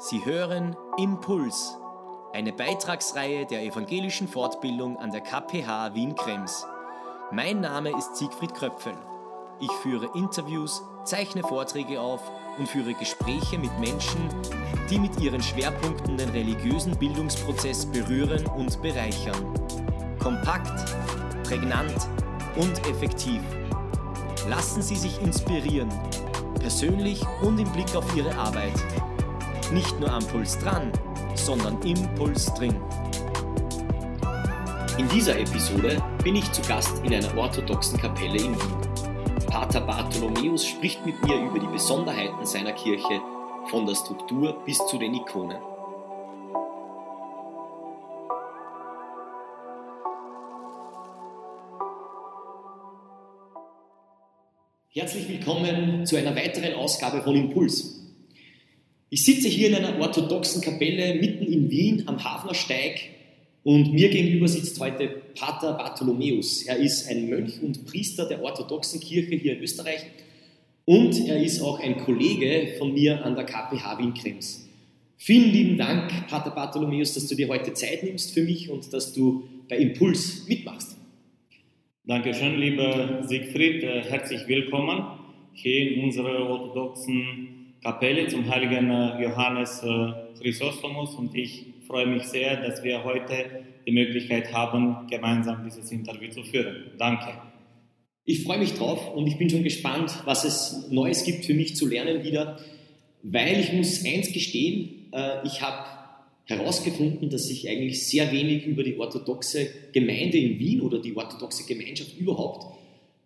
Sie hören Impuls, eine Beitragsreihe der evangelischen Fortbildung an der KPH Wien-Krems. Mein Name ist Siegfried Kröpfel. Ich führe Interviews, zeichne Vorträge auf und führe Gespräche mit Menschen, die mit ihren Schwerpunkten den religiösen Bildungsprozess berühren und bereichern. Kompakt, prägnant und effektiv. Lassen Sie sich inspirieren, persönlich und im Blick auf Ihre Arbeit. Nicht nur am Puls dran, sondern im Puls drin. In dieser Episode bin ich zu Gast in einer orthodoxen Kapelle in Wien. Pater Bartholomäus spricht mit mir über die Besonderheiten seiner Kirche, von der Struktur bis zu den Ikonen. Herzlich willkommen zu einer weiteren Ausgabe von Impuls. Ich sitze hier in einer orthodoxen Kapelle mitten in Wien am Hafnersteig und mir gegenüber sitzt heute Pater Bartholomäus. Er ist ein Mönch und Priester der orthodoxen Kirche hier in Österreich und er ist auch ein Kollege von mir an der KPH Wien-Krems. Vielen lieben Dank, Pater Bartholomäus, dass du dir heute Zeit nimmst für mich und dass du bei Impuls mitmachst. Dankeschön, lieber Siegfried. Äh, herzlich willkommen hier in unserer orthodoxen Kapelle zum heiligen äh, Johannes äh, Chrysostomus und ich freue mich sehr, dass wir heute die Möglichkeit haben, gemeinsam dieses Interview zu führen. Danke. Ich freue mich drauf und ich bin schon gespannt, was es Neues gibt für mich zu lernen wieder, weil ich muss eins gestehen, äh, ich habe herausgefunden, dass ich eigentlich sehr wenig über die orthodoxe Gemeinde in Wien oder die orthodoxe Gemeinschaft überhaupt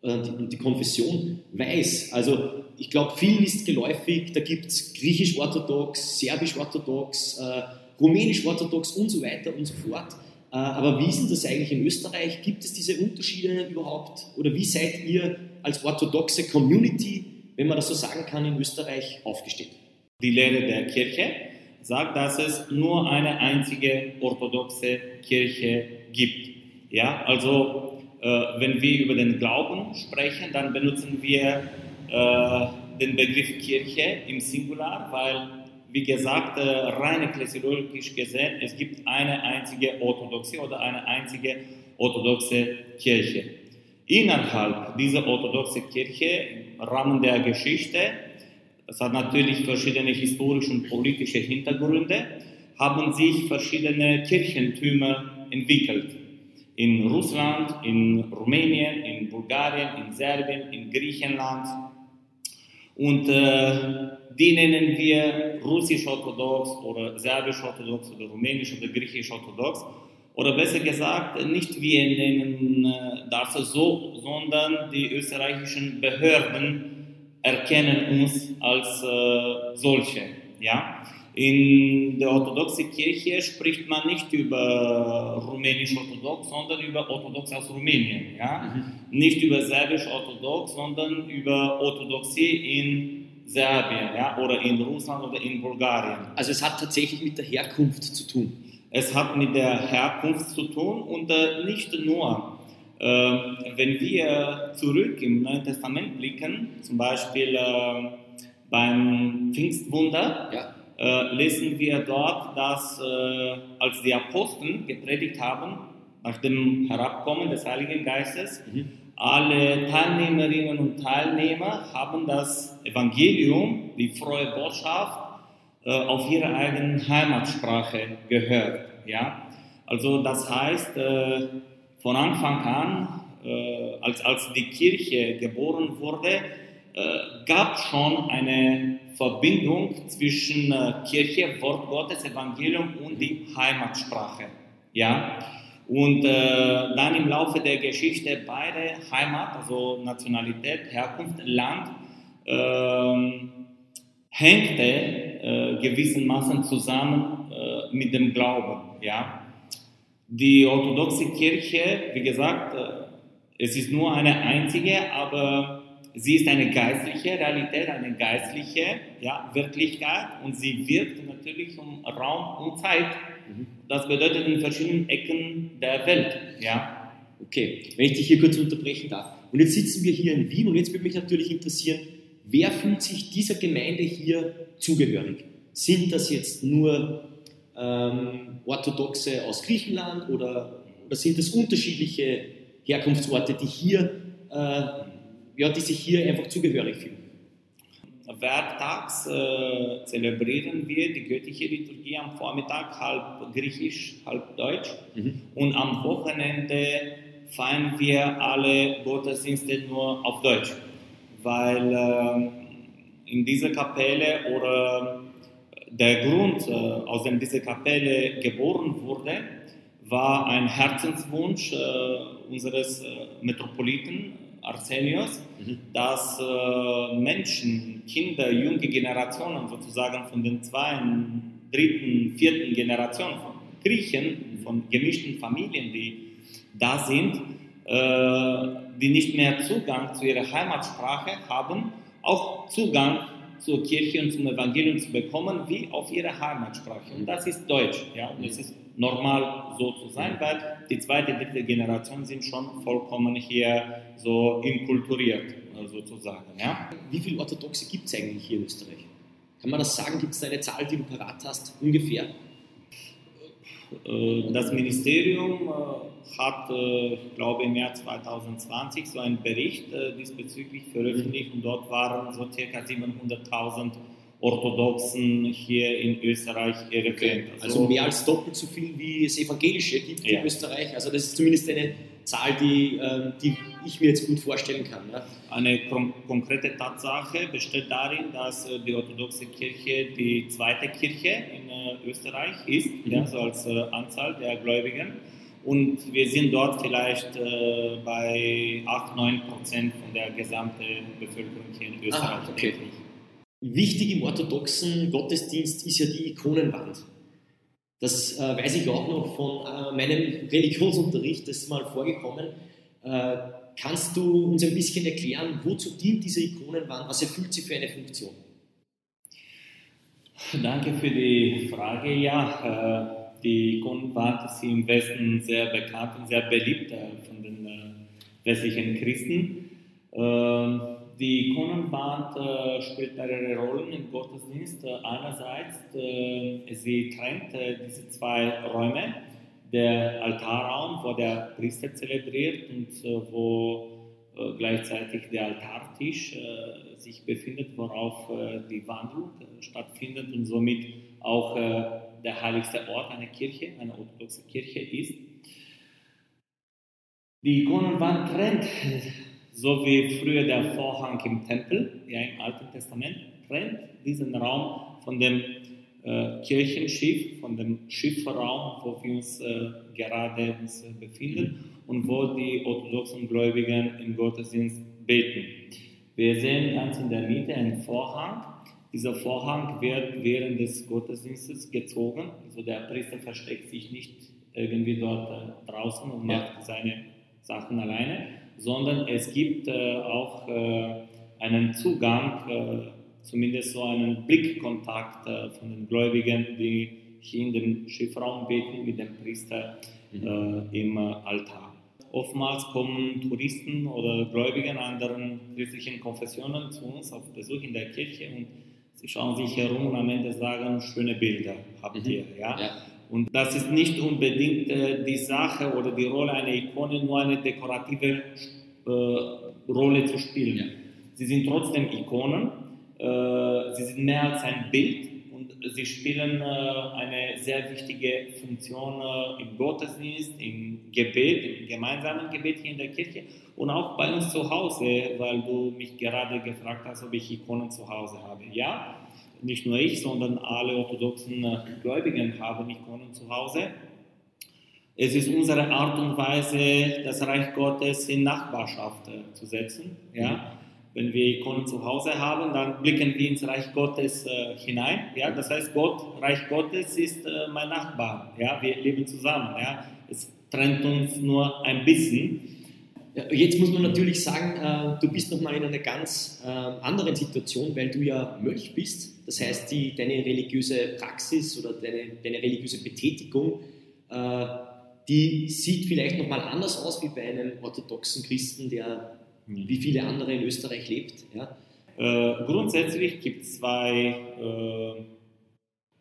und die Konfession weiß. Also ich glaube, vielen ist geläufig, da gibt es griechisch-orthodox, serbisch-orthodox, äh, rumänisch-orthodox und so weiter und so fort. Äh, aber wie ist denn das eigentlich in Österreich? Gibt es diese Unterschiede überhaupt? Oder wie seid ihr als orthodoxe Community, wenn man das so sagen kann, in Österreich aufgestellt? Die Lehre der Kirche sagt, dass es nur eine einzige orthodoxe Kirche gibt. Ja, also äh, wenn wir über den Glauben sprechen, dann benutzen wir äh, den Begriff Kirche im Singular, weil, wie gesagt, äh, rein ekklesiologisch gesehen, es gibt eine einzige orthodoxe oder eine einzige orthodoxe Kirche. Innerhalb dieser orthodoxen Kirche, im Rahmen der Geschichte, das hat natürlich verschiedene historische und politische Hintergründe, haben sich verschiedene Kirchentümer entwickelt in Russland, in Rumänien, in Bulgarien, in Serbien, in Griechenland. Und äh, die nennen wir russisch-orthodox oder serbisch-orthodox oder rumänisch oder griechisch-orthodox. Oder besser gesagt, nicht wir nennen äh, das so, sondern die österreichischen Behörden erkennen uns als äh, solche. Ja? In der orthodoxen Kirche spricht man nicht über rumänisch-orthodox, sondern über orthodox aus Rumänien. Ja? Mhm. Nicht über serbisch-orthodox, sondern über Orthodoxie in Serbien ja? oder in Russland oder in Bulgarien. Also es hat tatsächlich mit der Herkunft zu tun. Es hat mit der Herkunft zu tun und äh, nicht nur. Äh, wenn wir zurück im Neuen Testament blicken, zum Beispiel äh, beim Pfingstwunder, ja äh, lesen wir dort, dass äh, als die Apostel gepredigt haben, nach dem Herabkommen des Heiligen Geistes, mhm. alle Teilnehmerinnen und Teilnehmer haben das Evangelium, die frohe Botschaft, äh, auf ihrer eigenen Heimatsprache gehört. Ja? Also das heißt, äh, von Anfang an, äh, als, als die Kirche geboren wurde, gab schon eine Verbindung zwischen äh, Kirche, Wort Gottes, Evangelium und die Heimatsprache. Ja? Und äh, dann im Laufe der Geschichte beide Heimat, also Nationalität, Herkunft, Land, äh, hängte äh, gewissermaßen zusammen äh, mit dem Glauben. Ja? Die orthodoxe Kirche, wie gesagt, äh, es ist nur eine einzige, aber Sie ist eine geistliche Realität, eine geistliche ja, Wirklichkeit und sie wirkt natürlich um Raum und Zeit. Das bedeutet in verschiedenen Ecken der Welt. Ja. Okay, wenn ich dich hier kurz unterbrechen darf. Und jetzt sitzen wir hier in Wien und jetzt würde mich natürlich interessieren, wer fühlt sich dieser Gemeinde hier zugehörig? Sind das jetzt nur ähm, Orthodoxe aus Griechenland oder, oder sind das unterschiedliche Herkunftsorte, die hier, äh, ja, die sich hier einfach zugehörig fühlen? Werktags äh, zelebrieren wir die göttliche Liturgie am Vormittag, halb griechisch, halb deutsch. Mhm. Und am Wochenende feiern wir alle Gottesdienste nur auf Deutsch, weil äh, in dieser Kapelle oder der Grund, äh, aus dem diese Kapelle geboren wurde, war ein Herzenswunsch äh, unseres äh, Metropoliten Arsenius, mhm. dass äh, Menschen, Kinder, junge Generationen sozusagen von den zweiten, dritten, vierten Generationen von Griechen, von gemischten Familien, die da sind, äh, die nicht mehr Zugang zu ihrer Heimatsprache haben, auch Zugang zur Kirche und zum Evangelium zu bekommen, wie auf ihre Heimatsprache. Und das ist Deutsch. Ja? Und es ist normal so zu sein, weil die zweite, dritte Generation sind schon vollkommen hier so inkulturiert, sozusagen. Ja? Wie viele Orthodoxe gibt es eigentlich hier in Österreich? Kann man das sagen? Gibt es eine Zahl, die du parat hast, ungefähr? Äh, das Ministerium äh, hat, äh, ich glaube, im Jahr 2020 so einen Bericht diesbezüglich veröffentlicht und dort waren so ca. 700.000 Orthodoxen hier in Österreich irreführend. Also, also, mehr als doppelt so viel, wie es Evangelische gibt ja. in Österreich. Also das ist zumindest eine Zahl, die, ähm, die ich mir jetzt gut vorstellen kann. Ja. Eine kon konkrete Tatsache besteht darin, dass äh, die orthodoxe Kirche die zweite Kirche in äh, Österreich ist, mhm. ja, so als äh, Anzahl der Gläubigen. Und wir sind dort vielleicht äh, bei 8, 9 Prozent von der gesamten Bevölkerung hier in Österreich. Ah, okay. Wichtig im orthodoxen Gottesdienst ist ja die Ikonenwand. Das äh, weiß ich auch noch von äh, meinem Religionsunterricht, das ist mal vorgekommen. Äh, kannst du uns ein bisschen erklären, wozu dient diese Ikonenwand? Was erfüllt sie für eine Funktion? Danke für die Frage. Ja, äh, die Ikonenwand ist im Westen sehr bekannt und sehr beliebt äh, von den äh, westlichen Christen. Die Ikonenwand äh, spielt mehrere Rollen im Gottesdienst. Äh, einerseits, äh, sie trennt äh, diese zwei Räume, der Altarraum, wo der Priester zelebriert und äh, wo äh, gleichzeitig der Altartisch sich befindet, worauf die Wandlung stattfindet und somit auch der heiligste Ort einer Kirche, einer orthodoxen Kirche ist. Die Ikonenwand trennt so wie früher der Vorhang im Tempel, ja im Alten Testament, trennt diesen Raum von dem äh, Kirchenschiff, von dem Schiffraum, wo wir uns äh, gerade uns, äh, befinden und wo die orthodoxen Gläubigen im Gottesdienst beten. Wir sehen ganz in der Mitte einen Vorhang. Dieser Vorhang wird während des Gottesdienstes gezogen, also der Priester versteckt sich nicht irgendwie dort äh, draußen und macht seine Sachen alleine, sondern es gibt äh, auch äh, einen Zugang, äh, zumindest so einen Blickkontakt von den Gläubigen, die hier in dem Schiffraum beten mit dem Priester mhm. Im Altar. Oftmals kommen Touristen oder Gläubige anderen christlichen Konfessionen zu uns auf Besuch in der Kirche und sie schauen sich herum und am Ende sagen, schöne Bilder habt ihr. Mhm. Ja? ja. Und das ist nicht unbedingt äh, die Sache oder die Rolle einer Ikone, nur eine dekorative äh, Rolle zu spielen. Ja. Sie sind trotzdem Ikonen, äh, sie sind mehr als ein Bild und sie spielen äh, eine sehr wichtige Funktion äh, im Gottesdienst, im Gebet, im gemeinsamen Gebet hier in der Kirche und auch bei uns zu Hause, weil du mich gerade gefragt hast, ob ich Ikonen zu Hause habe. Ja, nicht nur ich, sondern alle orthodoxen äh, Gläubigen haben Ikonen zu Hause. Es ist unsere Art und Weise, das Reich Gottes in Nachbarschaft äh, zu setzen. Ja? Wenn wir Ikonen zu Hause haben, dann blicken wir ins Reich Gottes äh, hinein. Ja? Das heißt, Gott, Reich Gottes ist äh, mein Nachbar. Ja? Wir leben zusammen. Ja? Es trennt uns nur ein bisschen. Jetzt muss man natürlich sagen, äh, du bist nochmal in einer ganz äh, anderen Situation, weil du ja Mönch bist. Das heißt, die, deine religiöse Praxis oder deine, deine religiöse Betätigung, äh, die sieht vielleicht nochmal anders aus wie bei einem orthodoxen Christen, der mhm. wie viele andere in Österreich lebt. Ja. Äh, grundsätzlich gibt es zwei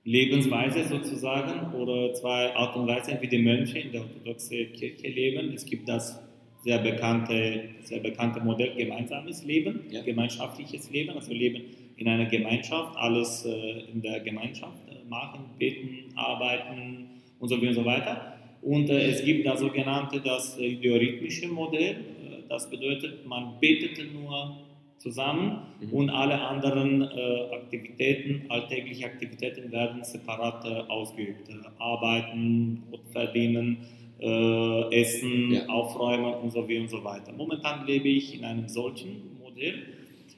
Lebensweise sozusagen oder zwei Art und Weisen, wie die Mönche in der orthodoxen Kirche leben. Es gibt das sehr bekannte, sehr bekannte Modell gemeinsames Leben, ja. gemeinschaftliches Leben, also Leben in einer Gemeinschaft, alles äh, in der Gemeinschaft äh, machen, beten, arbeiten und so, und so weiter. Und äh, es gibt das sogenannte, das ideorhythmische Modell, äh, das bedeutet, man betet nur zusammen mhm. und alle anderen äh, Aktivitäten, alltägliche Aktivitäten werden separat äh, ausgeübt. Arbeiten, Brot verdienen, äh, Essen, ja. Aufräumen und so und so weiter. Momentan lebe ich in einem solchen Modell.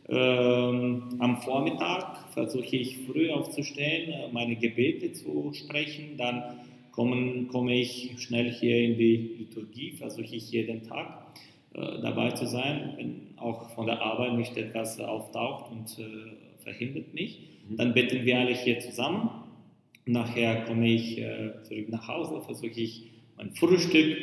Ähm, am Vormittag versuche ich früh aufzustehen, äh, meine Gebete zu sprechen, dann kommen, komme ich schnell hier in die Liturgie, versuche ich jeden Tag äh, dabei zu sein, wenn auch von der Arbeit nicht etwas auftaucht und äh, verhindert mich. Mhm. Dann beten wir alle hier zusammen. Nachher komme ich äh, zurück nach Hause, versuche ich mein Frühstück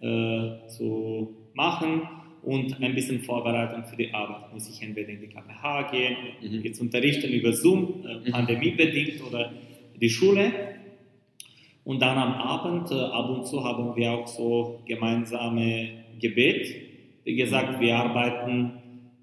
äh, zu machen und ein bisschen Vorbereitung für die Arbeit. Muss ich entweder in die KPH gehen, mhm. jetzt unterrichten über Zoom, äh, mhm. pandemiebedingt oder die Schule. Und dann am Abend, äh, ab und zu haben wir auch so gemeinsame Gebet. Wie gesagt, wir arbeiten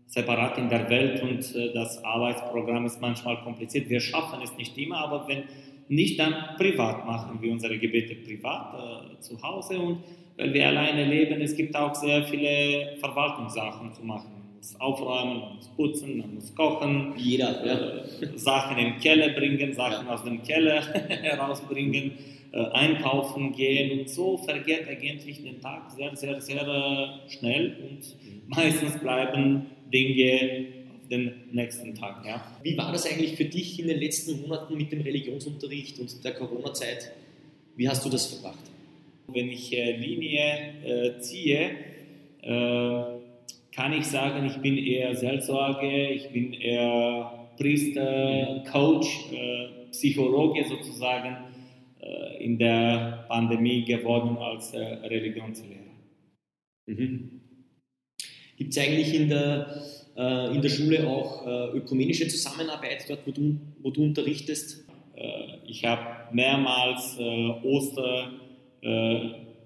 separat in der Welt und äh, das Arbeitsprogramm ist manchmal kompliziert. Wir schaffen es nicht immer, aber wenn nicht, dann privat machen wir unsere Gebete privat äh, zu Hause und weil wir alleine leben, es gibt auch sehr viele Verwaltungssachen zu machen. Man muss aufräumen, man muss putzen, man muss kochen, jeder ja. äh, Sachen im Keller bringen, Sachen ja. aus dem Keller herausbringen, äh, einkaufen gehen und so vergeht eigentlich den Tag sehr, sehr, sehr äh, schnell und mhm. meistens bleiben Dinge den nächsten Tag. Ja. Wie war das eigentlich für dich in den letzten Monaten mit dem Religionsunterricht und der Corona-Zeit? Wie hast du das verbracht? Wenn ich äh, Linie äh, ziehe, äh, kann ich sagen, ich bin eher Seelsorge, ich bin eher Priester, Coach, äh, Psychologe sozusagen äh, in der Pandemie geworden als Religionslehrer. Mhm. Gibt es eigentlich in der äh, in der Schule auch äh, ökumenische Zusammenarbeit dort, wo du, wo du unterrichtest? Äh, ich habe mehrmals Oster,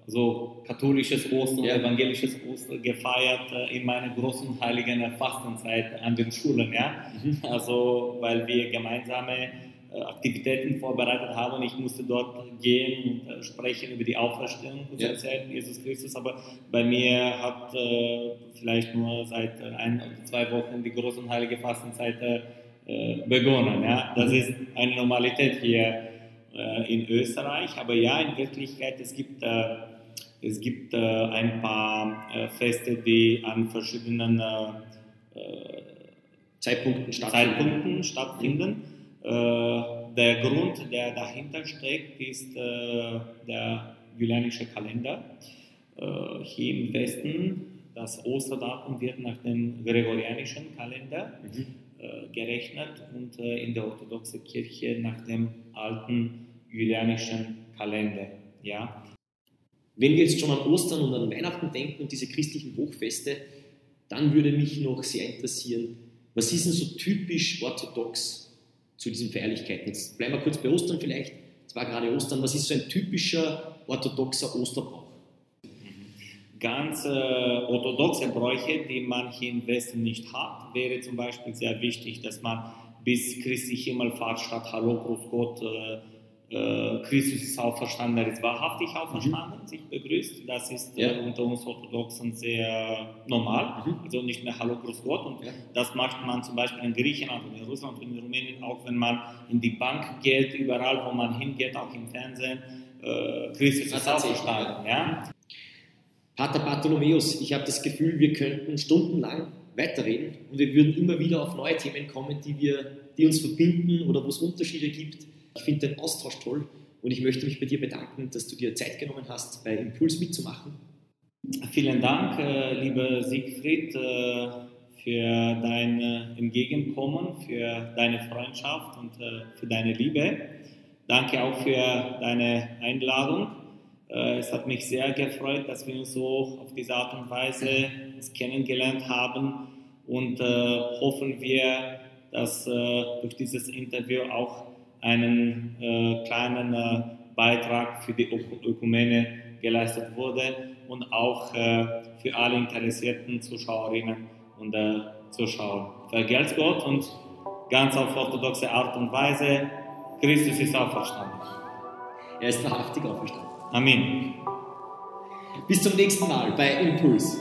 also katholisches Ostern, ja. evangelisches Ostern gefeiert in meiner großen heiligen Fastenzeit an den Schulen. Ja? Mhm. Also, weil wir gemeinsame äh, Aktivitäten vorbereitet haben und ich musste dort gehen und äh, sprechen über die Auferstehung und ja. erzählen Jesus Christus. Aber bei mir hat äh, vielleicht nur seit äh, ein oder zwei Wochen die große und heilige Fastenzeit äh, begonnen. Ja? Das ist eine Normalität hier äh, in Österreich. Aber ja, in Wirklichkeit, es gibt, es gibt ein paar Feste, die an verschiedenen Zeitpunkten stattfinden. Zeitpunkten stattfinden. Äh, der Grund, der dahinter steckt, ist äh, der julianische Kalender. Äh, hier im Westen, das Osterdatum wird nach dem gregorianischen Kalender mhm. gerechnet und in der orthodoxen Kirche nach dem alten julianischen Kalender. Ja. Wenn wir jetzt schon an Ostern und an Weihnachten denken und diese christlichen Hochfeste, dann würde mich noch sehr interessieren, was ist denn so typisch orthodox zu diesen Feierlichkeiten. Jetzt bleiben wir kurz bei Ostern vielleicht. Es war gerade Ostern. Was ist so ein typischer orthodoxer Osterbrauch? Ganz äh, orthodoxe Bräuche, die man hier im Westen nicht hat, wäre zum Beispiel sehr wichtig, dass man bis Christi Himmelfahrt statt Hallo, Gruß Gott äh, äh, Christus ist auferstanden, er ist wahrhaftig auferstanden, mhm. sich begrüßt. Das ist ja. äh, unter uns Orthodoxen sehr normal, mhm. also nicht mehr Hallo, Grüß Gott. Und ja. das macht man zum Beispiel in Griechenland und in Russland und in Rumänien, auch wenn man in die Bank geht, überall, wo man hingeht, auch im Fernsehen. Äh, Christus ist auferstanden. Ja? Pater Bartholomäus, ich habe das Gefühl, wir könnten stundenlang weiterreden und wir würden immer wieder auf neue Themen kommen, die, wir, die uns verbinden oder wo es Unterschiede gibt. Ich finde den Austausch toll und ich möchte mich bei dir bedanken, dass du dir Zeit genommen hast, bei Impuls mitzumachen. Vielen Dank, äh, lieber Siegfried, äh, für dein Entgegenkommen, für deine Freundschaft und äh, für deine Liebe. Danke auch für deine Einladung. Es hat mich sehr gefreut, dass wir uns so auf diese Art und Weise kennengelernt haben und hoffen wir, dass durch dieses Interview auch einen äh, kleinen äh, Beitrag für die Ökumene geleistet wurde und auch äh, für alle interessierten Zuschauerinnen und äh, Zuschauer. Vergelt's Gott und ganz auf orthodoxe Art und Weise, Christus ist auferstanden. Er ist wahrhaftig auferstanden. Amen. Bis zum nächsten Mal bei Impuls.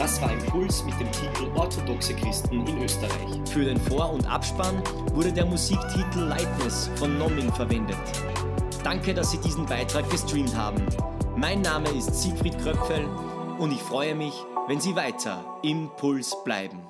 Das war Impuls mit dem Titel Orthodoxe Christen in Österreich. Für den Vor- und Abspann wurde der Musiktitel Lightness von Nomming verwendet. Danke, dass Sie diesen Beitrag gestreamt haben. Mein Name ist Siegfried Kröpfel und ich freue mich, wenn Sie weiter im Puls bleiben.